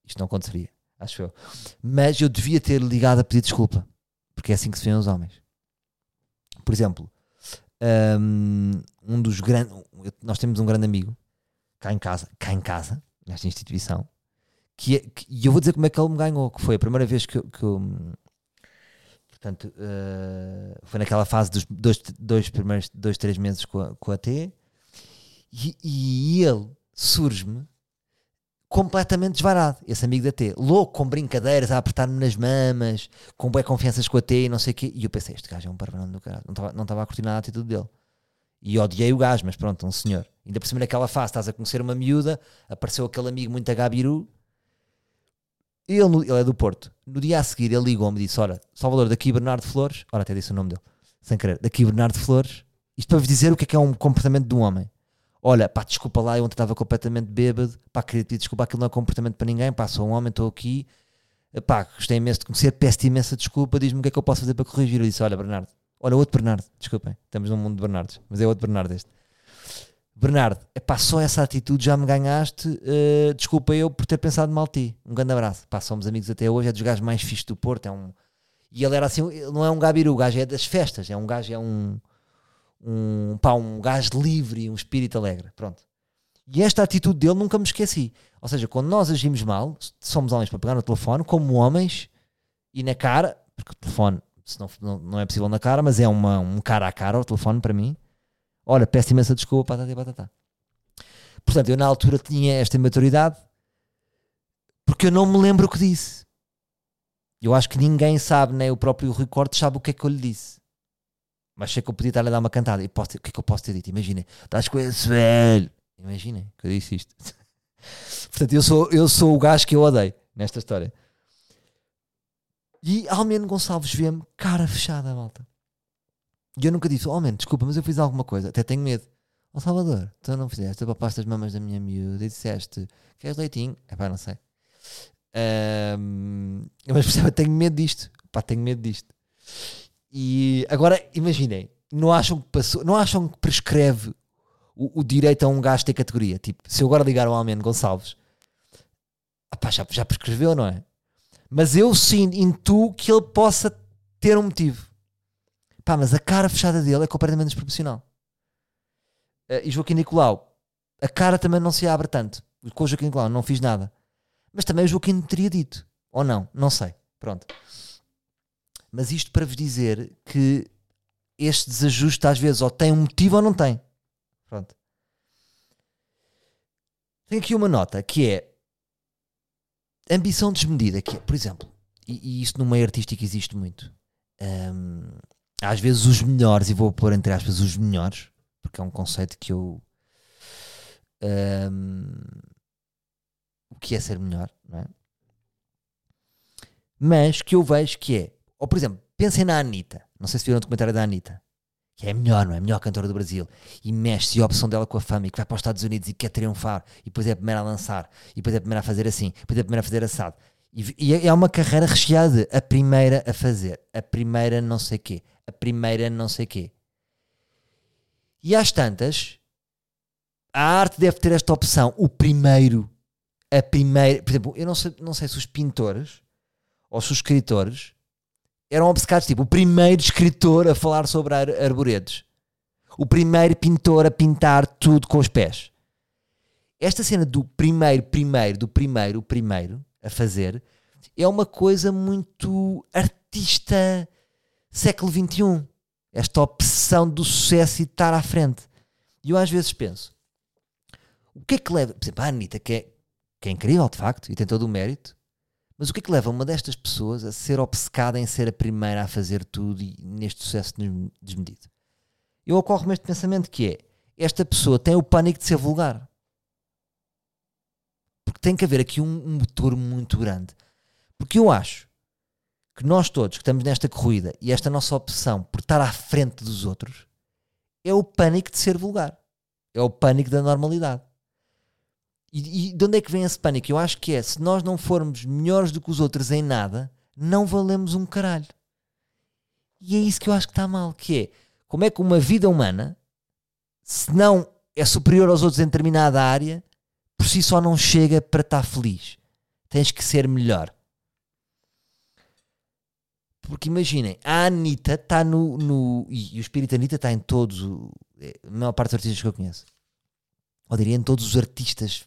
isto não aconteceria, acho eu. Mas eu devia ter ligado a pedir desculpa, porque é assim que se vêem os homens. Por exemplo, um, um dos grandes. Nós temos um grande amigo cá em casa, cá em casa, nesta instituição, que, é, que e eu vou dizer como é que ele me ganhou, que foi a primeira vez que, que eu, portanto, uh, foi naquela fase dos dois, dois primeiros, dois, três meses com a, com a T, e, e ele surge-me completamente desvarado, esse amigo da T, louco, com brincadeiras, a apertar-me nas mamas, com boas confianças com a T e não sei o quê, e eu pensei, este gajo é um parvanão do caralho, não estava a curtir nada a atitude dele. E odiei o gajo, mas pronto, um senhor. Ainda por cima naquela fase, estás a conhecer uma miúda, apareceu aquele amigo muito agabiru. Ele, ele é do Porto. No dia a seguir, ele ligou-me e disse: Olha, Salvador, daqui Bernardo Flores. Ora, até disse o nome dele, sem querer. Daqui Bernardo Flores. Isto para vos dizer o que é que é um comportamento de um homem. Olha, pá, desculpa lá, eu ontem estava completamente bêbado. Pá, queria pedir desculpa, aquilo não é comportamento para ninguém. Pá, sou um homem, estou aqui. Pá, gostei imenso de conhecer, peço-te imensa desculpa. Diz-me o que é que eu posso fazer para corrigir. Eu disse: Olha, Bernardo, Olha, outro Bernardo, desculpem, estamos num mundo de Bernardos, mas é outro Bernardo este. Bernardo, pá, só essa atitude já me ganhaste. Uh, desculpa eu por ter pensado mal de ti. Um grande abraço. Pá, somos amigos até hoje, é dos gajos mais fixos do Porto. É um... E ele era assim, não é um gabiru, o gajo é das festas, é um gajo, é um, um, pá, um gajo livre, um espírito alegre. Pronto. E esta atitude dele nunca me esqueci. Ou seja, quando nós agimos mal, somos homens para pegar no telefone, como homens, e na cara, porque o telefone não, não, é possível na cara, mas é uma, um cara a cara o telefone para mim. Olha, peço imensa desculpa, patata batata. Portanto, eu na altura tinha esta imaturidade porque eu não me lembro o que disse. Eu acho que ninguém sabe, nem o próprio Rui sabe o que é que eu lhe disse. Mas sei que eu podia estar a dar uma cantada. E posso, o que é que eu posso ter dito? Imaginem, estás com esse velho. Imaginem que eu disse isto. Portanto, eu sou, eu sou o gajo que eu odeio nesta história. E Almeno Gonçalves vê-me cara fechada, malta. E eu nunca disse, oh man, desculpa, mas eu fiz alguma coisa, até tenho medo. Oh, Salvador, tu não fizeste, papaste as mamas da minha miúda e disseste, queres leitinho? É pá, não sei. Um, mas percebe, tenho medo disto. Pá, tenho medo disto. E agora, imaginem, não acham que passou, não acham que prescreve o, o direito a um gajo ter categoria? Tipo, se eu agora ligar ao Almeno Gonçalves, já, já prescreveu, não é? Mas eu sim intuo que ele possa ter um motivo. Pá, mas a cara fechada dele é completamente desproporcional. Uh, e Joaquim Nicolau, a cara também não se abre tanto. Com o Joaquim Nicolau não fiz nada. Mas também o Joaquim teria dito. Ou não, não sei. Pronto. Mas isto para vos dizer que este desajuste às vezes ou tem um motivo ou não tem. Pronto. Tenho aqui uma nota que é ambição desmedida, que é, por exemplo, e, e isto no meio artístico existe muito. Um, às vezes os melhores, e vou pôr entre aspas os melhores, porque é um conceito que eu. Um, o que é ser melhor, não é? Mas que eu vejo que é, ou por exemplo, pensem na Anitta, não sei se viram o documentário da Anitta, que é a melhor, não é? A melhor cantora do Brasil, e mexe-se a opção dela com a fama, e que vai para os Estados Unidos e quer triunfar, e depois é a primeira a lançar, e depois é a primeira a fazer assim, depois é a primeira a fazer assado. E, e é uma carreira recheada a primeira a fazer, a primeira não sei quê, a primeira não sei quê. E às tantas, a arte deve ter esta opção, o primeiro, a primeira. Por exemplo, eu não sei, não sei se os pintores ou se os escritores eram obcecados, tipo, o primeiro escritor a falar sobre ar arboredos, o primeiro pintor a pintar tudo com os pés. Esta cena do primeiro, primeiro, do primeiro, primeiro a fazer, é uma coisa muito artista século XXI. Esta obsessão do sucesso e de estar à frente. E eu às vezes penso, o que é que leva, por exemplo, a Anitta, que é, que é incrível de facto e tem todo o mérito, mas o que é que leva uma destas pessoas a ser obcecada em ser a primeira a fazer tudo e neste sucesso desmedido? Eu ocorro-me este pensamento que é, esta pessoa tem o pânico de ser vulgar. Porque tem que haver aqui um, um motor muito grande. Porque eu acho que nós todos que estamos nesta corrida e esta nossa opção por estar à frente dos outros é o pânico de ser vulgar. É o pânico da normalidade. E, e de onde é que vem esse pânico? Eu acho que é se nós não formos melhores do que os outros em nada, não valemos um caralho. E é isso que eu acho que está mal, que é como é que uma vida humana, se não é superior aos outros em determinada área, por si só não chega para estar feliz. Tens que ser melhor. Porque imaginem, a Anitta está no, no. E o espírito Anitta está em todos. É, a maior parte dos artistas que eu conheço. Ou diria em todos os artistas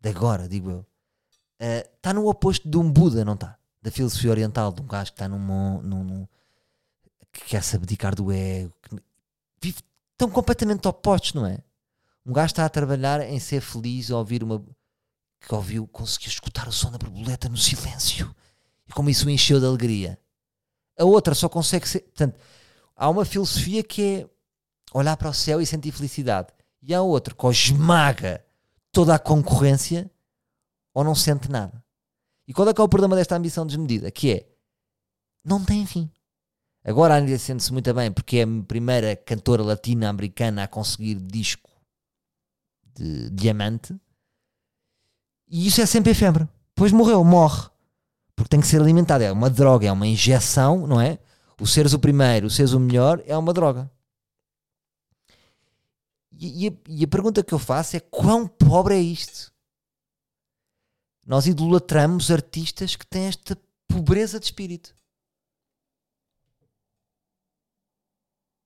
de agora, digo eu. Está uh, no oposto de um Buda, não está? Da filosofia oriental, de um gajo que está num, num, num, que quer se abdicar do ego. Que vive, estão completamente opostos, não é? Um gajo está a trabalhar em ser feliz a ouvir uma. que ouviu, conseguiu escutar o som da borboleta no silêncio. E como isso o encheu de alegria. A outra só consegue ser. Portanto, há uma filosofia que é olhar para o céu e sentir felicidade. E há outra que esmaga toda a concorrência ou não sente nada. E qual é que é o problema desta ambição desmedida? Que é, não tem fim. Agora a Anitta sente-se muito bem porque é a primeira cantora latina-americana a conseguir disco de diamante. E isso é sempre efêmero. Depois morreu, morre. Porque tem que ser alimentado. É uma droga, é uma injeção, não é? O seres o primeiro, o seres o melhor, é uma droga. E, e, a, e a pergunta que eu faço é: quão pobre é isto? Nós idolatramos artistas que têm esta pobreza de espírito.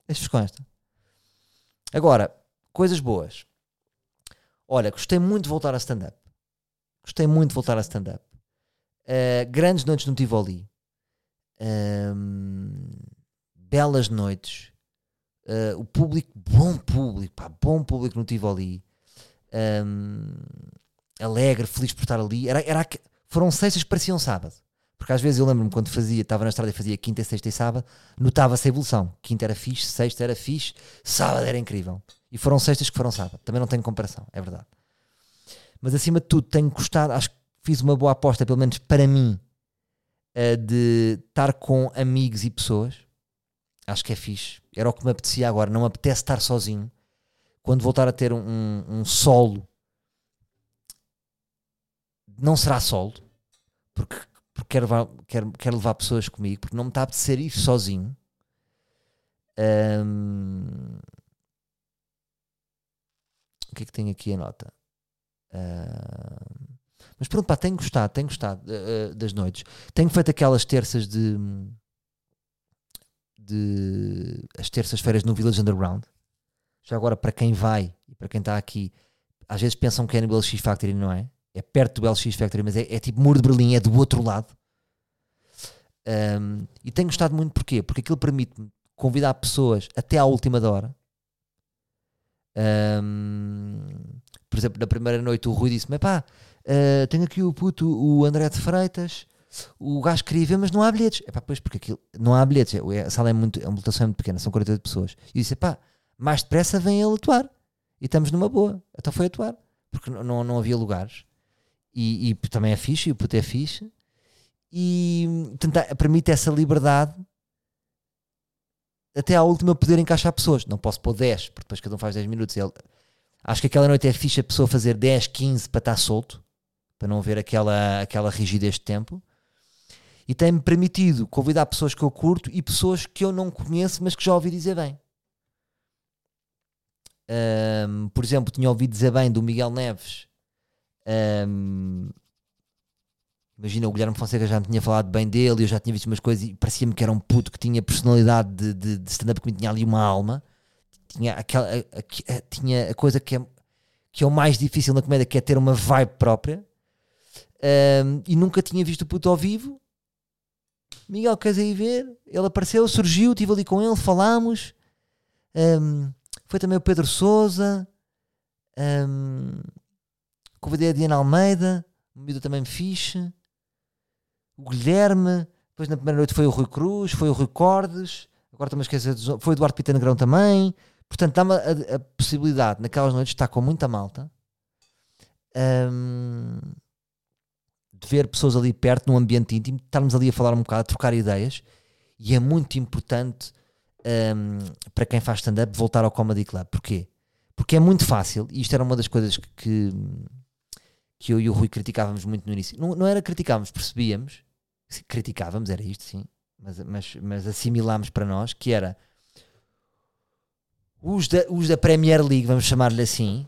Deixa-vos esta. Agora, coisas boas. Olha, gostei muito de voltar a stand-up. Gostei muito de voltar a stand-up. Uh, grandes noites no Tivoli. Um, belas noites. Uh, o público, bom público, pá, bom público no Tivoli. Um, alegre, feliz por estar ali. Era, era, foram sextas que pareciam sábado. Porque às vezes eu lembro-me quando fazia, estava na estrada e fazia quinta, sexta e sábado, notava-se a evolução. Quinta era fixe, sexta era fixe, sábado era incrível. E foram sextas que foram sábado. Também não tenho comparação, é verdade. Mas acima de tudo, tenho gostado, acho que fiz uma boa aposta, pelo menos para mim, uh, de estar com amigos e pessoas Acho que é fixe. Era o que me apetecia agora. Não me apetece estar sozinho. Quando voltar a ter um, um solo, não será solo, porque, porque quero, levar, quero, quero levar pessoas comigo, porque não me está a apetecer ir sozinho. Um, o que é que tem aqui a nota? Uh, mas pronto, pá, tenho gostado, tenho gostado uh, das noites. Tenho feito aquelas terças de de as terças-feiras no Village Underground. Já agora, para quem vai e para quem está aqui, às vezes pensam que é no LX Factory, não é? É perto do LX Factory, mas é, é tipo Muro de Berlim, é do outro lado. Um, e tenho gostado muito porquê? Porque aquilo permite-me convidar pessoas até à última hora. Um, por exemplo, na primeira noite o Rui disse-me: pá, uh, tenho aqui o puto, o André de Freitas, o gajo queria ver, mas não há bilhetes. É pá, pois, porque aquilo, não há bilhetes. É, a sala é muito, a lotação é muito pequena, são 48 pessoas. E disse, pá, mais depressa vem ele atuar. E estamos numa boa. Então foi atuar. Porque não, não, não havia lugares. E, e, também é fixe, e o puto é fixe. E portanto, permite essa liberdade até à última poder encaixar pessoas. Não posso pôr 10, porque depois cada um faz 10 minutos. Ele, acho que aquela noite é fixe a pessoa fazer 10, 15 para estar solto, para não haver aquela, aquela rigidez de tempo. E tem-me permitido convidar pessoas que eu curto e pessoas que eu não conheço, mas que já ouvi dizer bem. Um, por exemplo, tinha ouvido dizer bem do Miguel Neves. Um, imagina, o Guilherme Fonseca já me tinha falado bem dele, eu já tinha visto umas coisas e parecia-me que era um puto que tinha personalidade de, de, de stand-up, que tinha ali uma alma. Tinha, aquela, a, a, a, tinha a coisa que é, que é o mais difícil na comédia, que é ter uma vibe própria. Um, e nunca tinha visto o puto ao vivo. Miguel, queres aí ver? Ele apareceu, surgiu, estive ali com ele, falámos. Um, foi também o Pedro Souza. Um, convidei a Diana Almeida. O miúdo também me fixe. O Guilherme. Depois na primeira noite foi o Rui Cruz. Foi o Rui Cordes. Agora também esqueci. Foi o Eduardo Pita Negrão também. Portanto, dá-me a, a, possibilidade naquelas noites de estar com muita malta. Um, de ver pessoas ali perto, num ambiente íntimo, estarmos ali a falar um bocado, a trocar ideias. E é muito importante um, para quem faz stand-up voltar ao Comedy Club. Porquê? Porque é muito fácil, e isto era uma das coisas que, que, que eu e o Rui criticávamos muito no início. Não, não era criticávamos, percebíamos, criticávamos, era isto sim, mas, mas, mas assimilámos para nós, que era os da, os da Premier League, vamos chamar-lhe assim,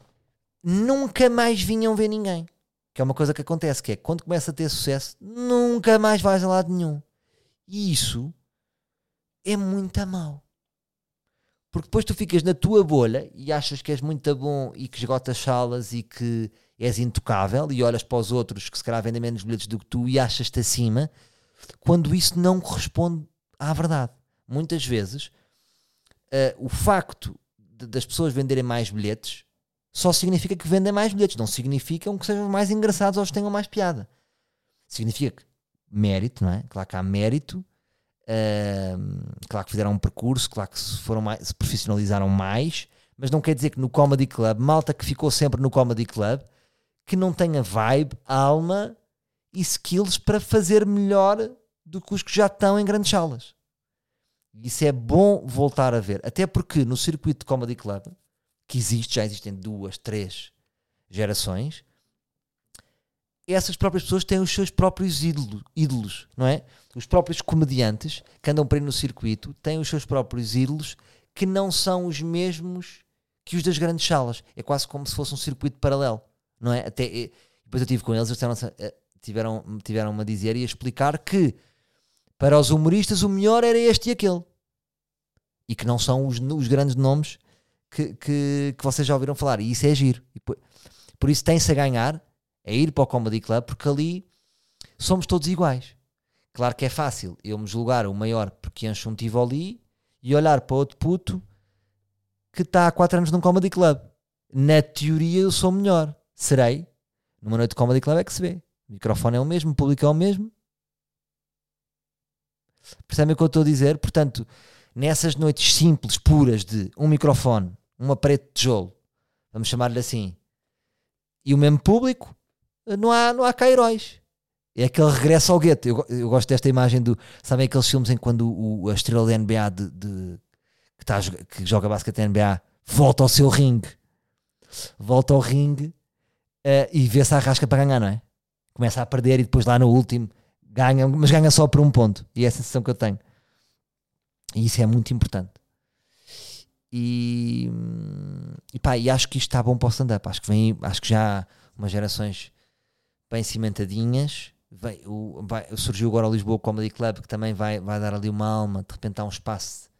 nunca mais vinham ver ninguém. Que é uma coisa que acontece, que é quando começa a ter sucesso, nunca mais vais a lado nenhum. E isso é muito mal. Porque depois tu ficas na tua bolha e achas que és muito bom e que esgotas salas e que és intocável e olhas para os outros que se calhar vendem menos bilhetes do que tu e achas-te acima, quando isso não corresponde à verdade. Muitas vezes uh, o facto de, das pessoas venderem mais bilhetes só significa que vendem mais bilhetes, não significa que sejam mais engraçados ou que tenham mais piada. Significa que mérito, não é? Claro que há mérito claro que fizeram um percurso, claro que se, foram mais, se profissionalizaram mais, mas não quer dizer que no Comedy Club, malta que ficou sempre no Comedy Club, que não tenha vibe, alma e skills para fazer melhor do que os que já estão em grandes salas. Isso é bom voltar a ver. Até porque no circuito de Comedy Club, que existe, já existem duas, três gerações, essas próprias pessoas têm os seus próprios ídolos, ídolos, não é? Os próprios comediantes que andam por aí no circuito têm os seus próprios ídolos que não são os mesmos que os das grandes salas. É quase como se fosse um circuito paralelo, não é? Até, depois eu estive com eles, eles tiveram, tiveram a dizer e a explicar que para os humoristas o melhor era este e aquele. E que não são os, os grandes nomes que, que, que vocês já ouviram falar. E isso é giro. Por, isso tem-se a ganhar é ir para o Comedy Club, porque ali somos todos iguais. Claro que é fácil eu me julgar o maior porque encho um Tivoli e olhar para outro puto que está há 4 anos num Comedy Club. Na teoria eu sou melhor. Serei. Numa noite de Comedy Club é que se vê. O microfone é o mesmo, o público é o mesmo. Percebem o que eu estou a dizer? Portanto, nessas noites simples, puras de um microfone, uma parede de tijolo, vamos chamar-lhe assim, e o mesmo público, não há, não há cá heróis. É aquele regresso ao gueto. Eu, eu gosto desta imagem do. Sabem aqueles filmes em quando o, a estrela da NBA de, de, que, tá, que joga basquete da NBA volta ao seu ringue, volta ao ringue uh, e vê se arrasca para ganhar, não é? Começa a perder e depois lá no último ganha, mas ganha só por um ponto. E é a sensação que eu tenho. E isso é muito importante. E, e pá, e acho que isto está bom para o stand-up. Acho que vem, acho que já umas gerações bem cimentadinhas. Vem, o, vai, surgiu agora o Lisboa Comedy Club que também vai, vai dar ali uma alma. De repente há um espaço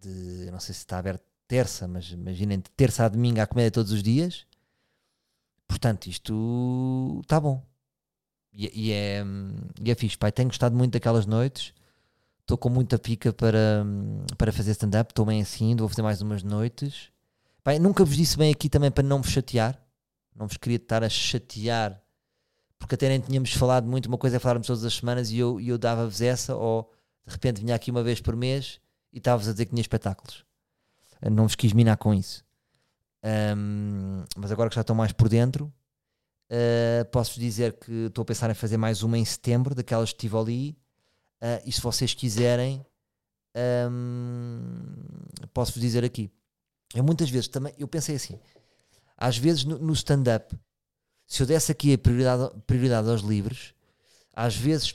de não sei se está aberto terça, mas imaginem de terça a domingo há comédia todos os dias. Portanto, isto está bom. E, e, é, e é fixe, pai. Tenho gostado muito daquelas noites. Estou com muita pica para, para fazer stand-up. Estou bem assim, vou fazer mais umas noites. Pai, nunca vos disse bem aqui também para não vos chatear. Não vos queria estar a chatear porque até nem tínhamos falado muito. Uma coisa é falarmos todas as semanas e eu, eu dava-vos essa, ou de repente vinha aqui uma vez por mês e estava-vos a dizer que tinha espetáculos. Não vos quis minar com isso. Um, mas agora que já estou mais por dentro, uh, posso-vos dizer que estou a pensar em fazer mais uma em setembro, daquelas que estive ali. Uh, e se vocês quiserem, hum, posso-vos dizer aqui. Eu muitas vezes também, eu pensei assim, às vezes no, no stand-up, se eu desse aqui a prioridade, prioridade aos livros, às vezes,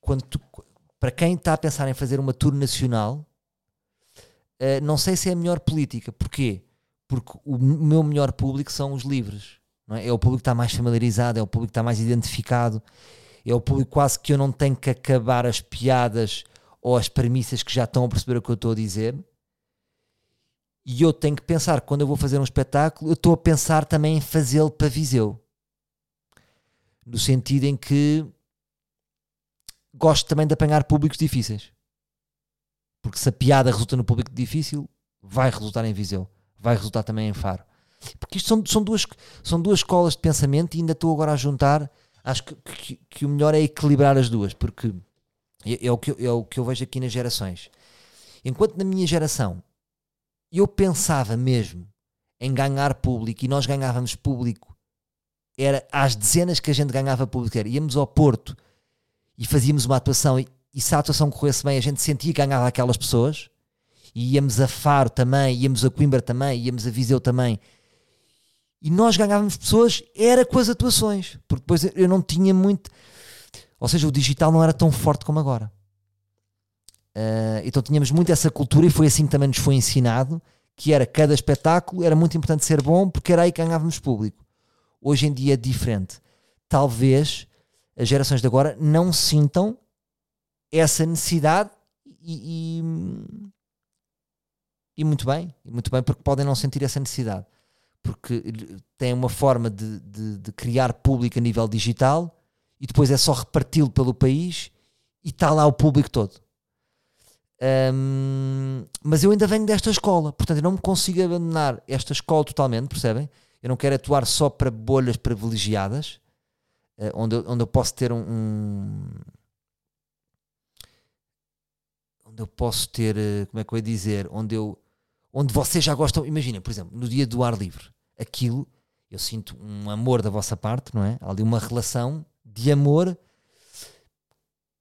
quando tu, para quem está a pensar em fazer uma tour nacional, uh, não sei se é a melhor política. Porquê? Porque o meu melhor público são os livros. É? é? o público que está mais familiarizado, é o público que está mais identificado, é o público quase que eu não tenho que acabar as piadas ou as premissas que já estão a perceber o que eu estou a dizer. E eu tenho que pensar, quando eu vou fazer um espetáculo, eu estou a pensar também em fazê-lo para Viseu. No sentido em que gosto também de apanhar públicos difíceis. Porque se a piada resulta no público difícil, vai resultar em Viseu. Vai resultar também em Faro. Porque isto são, são, duas, são duas escolas de pensamento e ainda estou agora a juntar. Acho que, que, que o melhor é equilibrar as duas, porque é, é, o que, é o que eu vejo aqui nas gerações. Enquanto na minha geração eu pensava mesmo em ganhar público e nós ganhávamos público, era às dezenas que a gente ganhava público. Era, íamos ao Porto e fazíamos uma atuação e, e se a atuação corresse bem, a gente sentia que ganhava aquelas pessoas. E íamos a Faro também, íamos a Coimbra também, íamos a Viseu também e nós ganhávamos pessoas, era com as atuações, porque depois eu não tinha muito. Ou seja, o digital não era tão forte como agora. Uh, então tínhamos muito essa cultura e foi assim que também nos foi ensinado que era cada espetáculo era muito importante ser bom porque era aí que ganhávamos público. Hoje em dia é diferente. Talvez as gerações de agora não sintam essa necessidade e, e, e muito bem, e muito bem porque podem não sentir essa necessidade porque tem uma forma de, de, de criar público a nível digital e depois é só reparti-lo pelo país e está lá o público todo. Um, mas eu ainda venho desta escola, portanto eu não me consigo abandonar esta escola totalmente, percebem? Eu não quero atuar só para bolhas privilegiadas, uh, onde, eu, onde eu posso ter um, um, onde eu posso ter, uh, como é que eu ia dizer, onde eu onde vocês já gostam, imagina, por exemplo, no dia do ar livre, aquilo, eu sinto um amor da vossa parte, não é? Ali uma relação de amor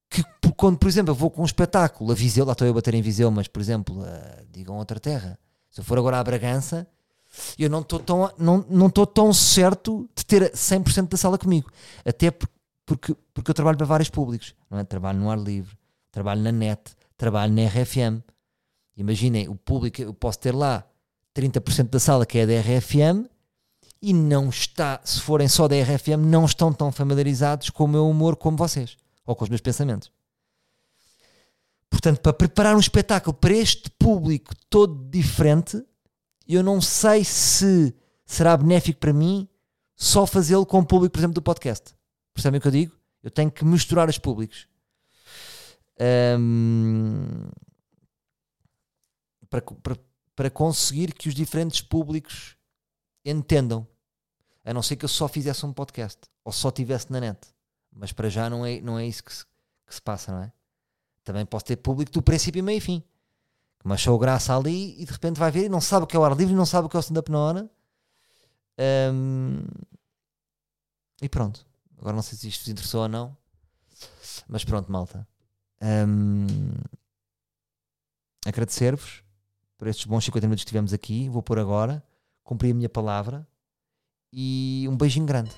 que quando, por exemplo, eu vou com um espetáculo a Viseu, lá estou eu a bater em Viseu, mas, por exemplo, a, digam outra terra, se eu for agora à Bragança, eu não estou tão, não, não tão certo de ter 100% da sala comigo. Até porque, porque eu trabalho para vários públicos, não é? Trabalho no ar livre, trabalho na net, trabalho na RFM, Imaginem, o público, eu posso ter lá 30% da sala que é da RFM e não está, se forem só da RFM, não estão tão familiarizados com o meu humor como vocês, ou com os meus pensamentos. Portanto, para preparar um espetáculo para este público todo diferente, eu não sei se será benéfico para mim só fazê-lo com o público, por exemplo, do podcast. Percebem o que eu digo? Eu tenho que misturar os públicos. Um, para, para, para conseguir que os diferentes públicos entendam. A não ser que eu só fizesse um podcast ou só tivesse na net. Mas para já não é, não é isso que se, que se passa, não é? Também posso ter público do princípio, meio e fim. Que achou graça ali e de repente vai ver e não sabe o que é o ar livre, não sabe o que é o stand-up na hora. Um, e pronto. Agora não sei se isto vos interessou ou não. Mas pronto, malta. Um, Agradecer-vos por estes bons 50 minutos que tivemos aqui. Vou pôr agora, cumpri a minha palavra e um beijinho grande.